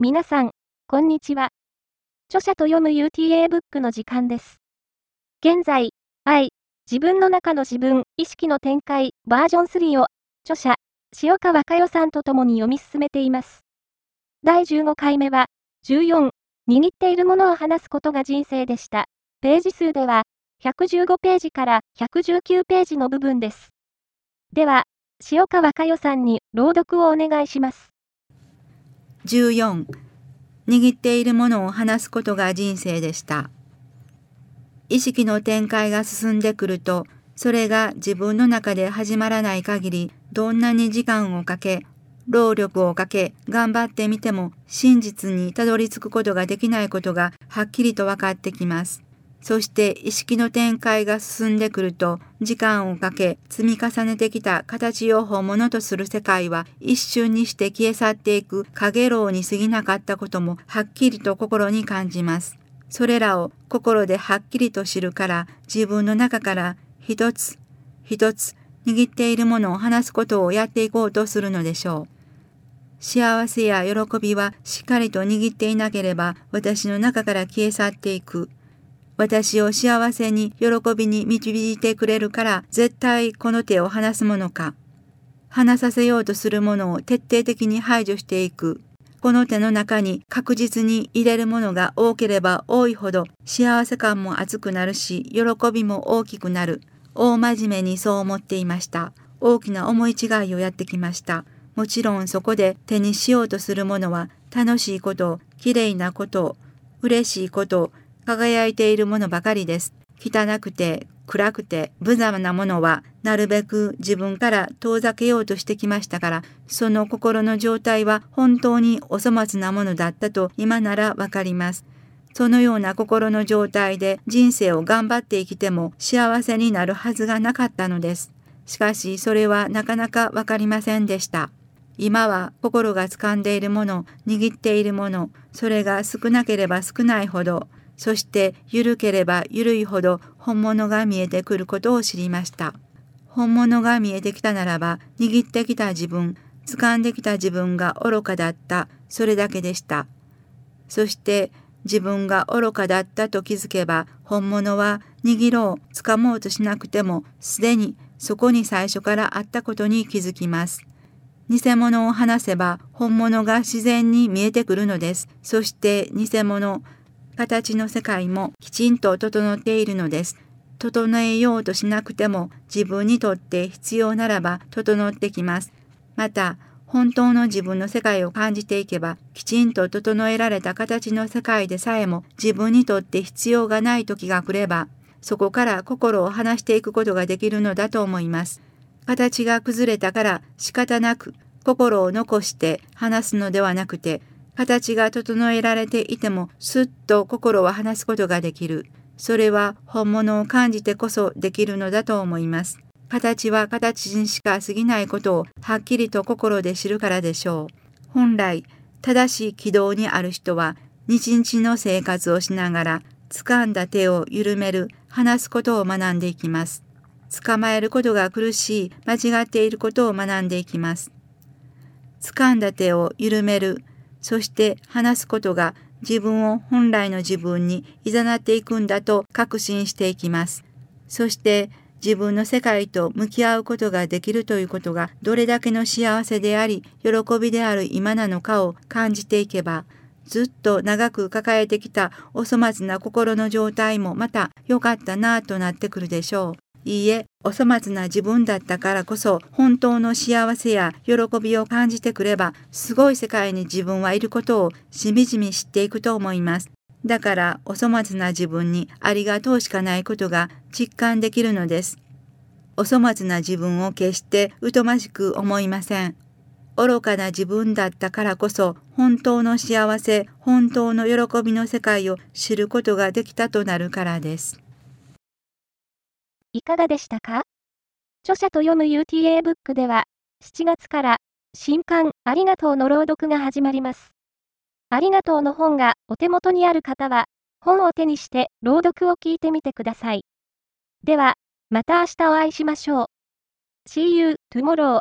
皆さん、こんにちは。著者と読む UTA ブックの時間です。現在、愛、自分の中の自分、意識の展開、バージョン3を、著者、塩川佳代さんと共に読み進めています。第15回目は、14、握っているものを話すことが人生でした。ページ数では、115ページから119ページの部分です。では、塩川佳代さんに朗読をお願いします。14握っているものを話すことが人生でした。意識の展開が進んでくると、それが自分の中で始まらない限り、どんなに時間をかけ、労力をかけ、頑張ってみても、真実にたどり着くことができないことがはっきりと分かってきます。そして意識の展開が進んでくると、時間をかけ積み重ねてきた形を本物とする世界は一瞬にして消え去っていく影楼に過ぎなかったこともはっきりと心に感じます。それらを心ではっきりと知るから自分の中から一つ一つ握っているものを話すことをやっていこうとするのでしょう。幸せや喜びはしっかりと握っていなければ私の中から消え去っていく。私を幸せに喜びに導いてくれるから絶対この手を離すものか。離させようとするものを徹底的に排除していく。この手の中に確実に入れるものが多ければ多いほど幸せ感も熱くなるし喜びも大きくなる。大真面目にそう思っていました。大きな思い違いをやってきました。もちろんそこで手にしようとするものは楽しいこと、きれいなこと、嬉しいこと、輝いているものばかりです。汚くて暗くて無様なものはなるべく自分から遠ざけようとしてきましたから、その心の状態は本当にお粗末なものだったと今ならわかります。そのような心の状態で人生を頑張って生きても幸せになるはずがなかったのです。しかしそれはなかなかわかりませんでした。今は心が掴んでいるもの、握っているもの、それが少なければ少ないほどそして緩ければ緩いほど本物が見えてくることを知りました。本物が見えてきたならば握ってきた自分、掴んできた自分が愚かだった、それだけでした。そして自分が愚かだったと気づけば本物は握ろう、掴もうとしなくてもすでにそこに最初からあったことに気づきます。偽物を話せば本物が自然に見えてくるのです。そして偽物、形の世界もきちんと整っているのです。整えようとしなくても自分にとって必要ならば整ってきます。また、本当の自分の世界を感じていけば、きちんと整えられた形の世界でさえも自分にとって必要がない時が来れば、そこから心を離していくことができるのだと思います。形が崩れたから仕方なく心を残して話すのではなくて、形が整えられていてもすっと心を離すことができる。それは本物を感じてこそできるのだと思います。形は形にしか過ぎないことをはっきりと心で知るからでしょう。本来、正しい軌道にある人は日々の生活をしながら掴んだ手を緩める、離すことを学んでいきます。捕まえることが苦しい、間違っていることを学んでいきます。掴んだ手を緩める、そして話すことが自分を本来の自分に誘っていくんだと確信していきます。そして自分の世界と向き合うことができるということがどれだけの幸せであり喜びである今なのかを感じていけばずっと長く抱えてきたお粗末な心の状態もまた良かったなぁとなってくるでしょう。いいえ、お粗末な自分だったからこそ、本当の幸せや喜びを感じてくれば、すごい世界に自分はいることをしみじみ知っていくと思います。だから、お粗末な自分にありがとうしかないことが実感できるのです。お粗末な自分を決して疎ましく思いません。愚かな自分だったからこそ本当の幸せ、本当の喜びの世界を知ることができたとなるからです。いかがでしたか？著者と読む UTA ブックでは、7月から新刊ありがとうの朗読が始まります。ありがとうの本がお手元にある方は、本を手にして朗読を聞いてみてください。では、また明日お会いしましょう。See you tomorrow.